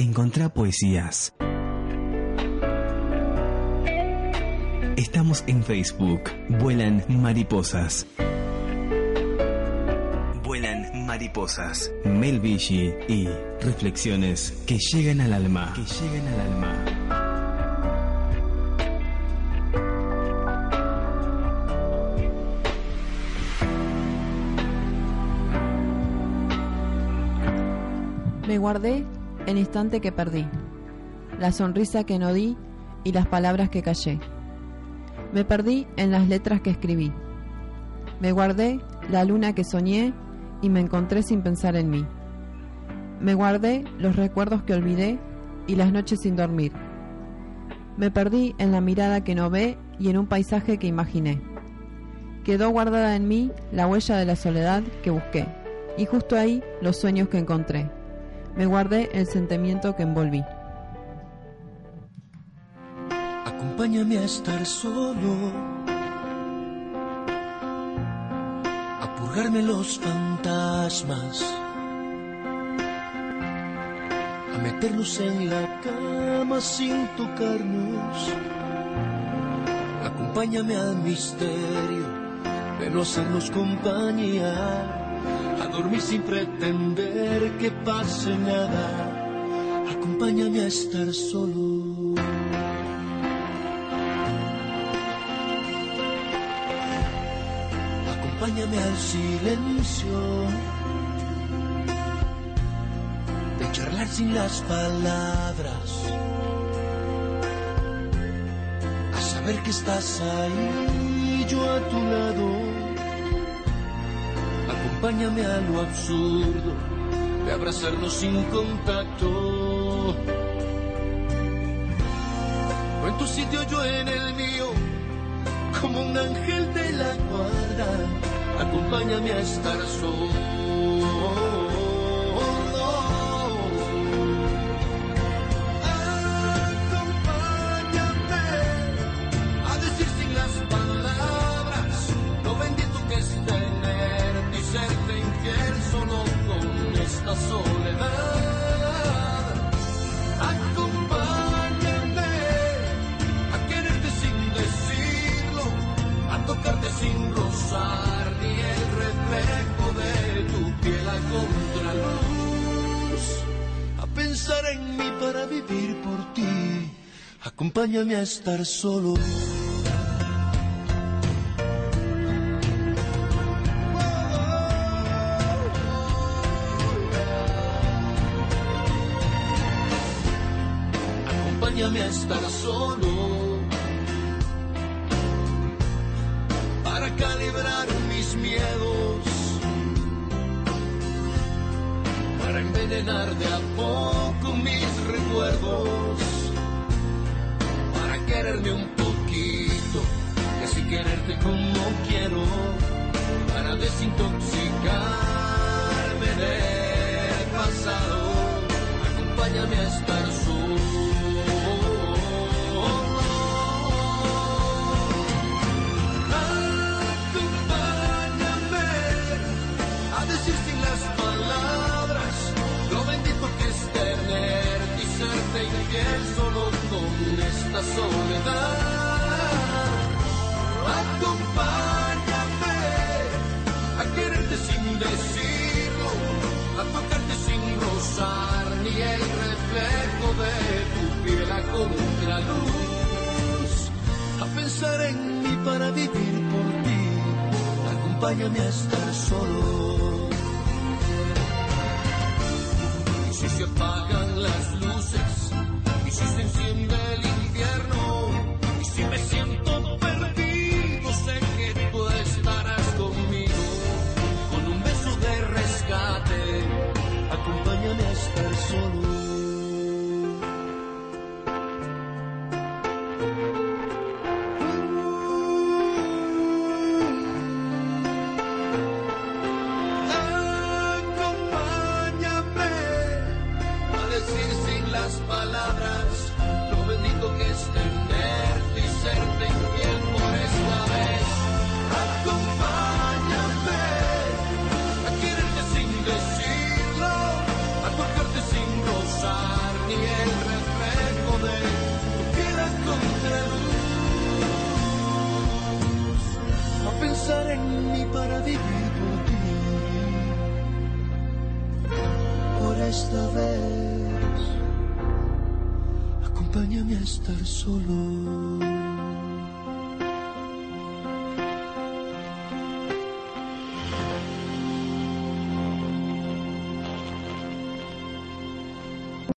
Encontrá poesías. Estamos en Facebook. Vuelan mariposas. Vuelan mariposas. Mel y reflexiones que llegan al alma. Que llegan al alma. Me guardé el instante que perdí, la sonrisa que no di y las palabras que callé. Me perdí en las letras que escribí. Me guardé la luna que soñé y me encontré sin pensar en mí. Me guardé los recuerdos que olvidé y las noches sin dormir. Me perdí en la mirada que no ve y en un paisaje que imaginé. Quedó guardada en mí la huella de la soledad que busqué y justo ahí los sueños que encontré. Me guardé el sentimiento que envolví. Acompáñame a estar solo, a purgarme los fantasmas, a meternos en la cama sin tocarnos. Acompáñame al misterio de no hacernos compañía, dormir sin pretender que pase nada. Acompáñame a estar solo. Acompáñame al silencio de charlar sin las palabras, a saber que estás ahí, Acompáñame a lo absurdo de abrazarnos sin contacto. O en tu sitio, yo en el mío como un ángel de la guarda, acompáñame a estar solo. Esta soledad. Acompáñame a quererte sin decirlo, a tocarte sin rozar ni el reflejo de tu piel a contraluz, a pensar en mí para vivir por ti, acompáñame a estar solo. Acompáñame a estar solo para calibrar mis miedos, para envenenar de a poco mis recuerdos, para quererme un poquito, que si quererte como quiero, solo con esta soledad. Acompáñame a quererte sin decirlo, a tocarte sin rozar ni el reflejo de tu piel a contraluz, a pensar en mí para vivir por ti. Acompáñame a estar solo. Y si se apagan las luces, Siendo el infierno y si me siento perdido, sé que tú estarás conmigo. Con un beso de rescate, acompañan las personas. Acompáñame a decir sin las palabras. En mí para vivir por ti. Por esta vez, acompáñame a estar solo.